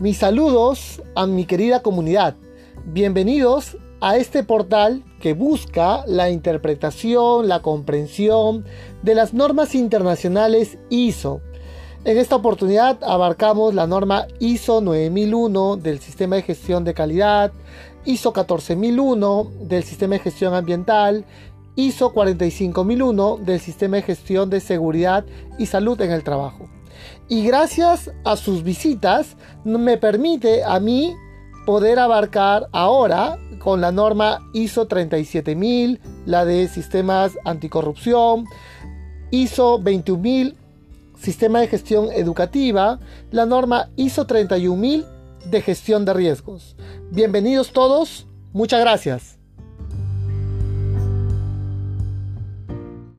Mis saludos a mi querida comunidad. Bienvenidos a este portal que busca la interpretación, la comprensión de las normas internacionales ISO. En esta oportunidad abarcamos la norma ISO 9001 del Sistema de Gestión de Calidad, ISO 14001 del Sistema de Gestión Ambiental, ISO 45001 del Sistema de Gestión de Seguridad y Salud en el Trabajo. Y gracias a sus visitas me permite a mí poder abarcar ahora con la norma ISO 37000, la de sistemas anticorrupción, ISO 21000, sistema de gestión educativa, la norma ISO 31000 de gestión de riesgos. Bienvenidos todos, muchas gracias.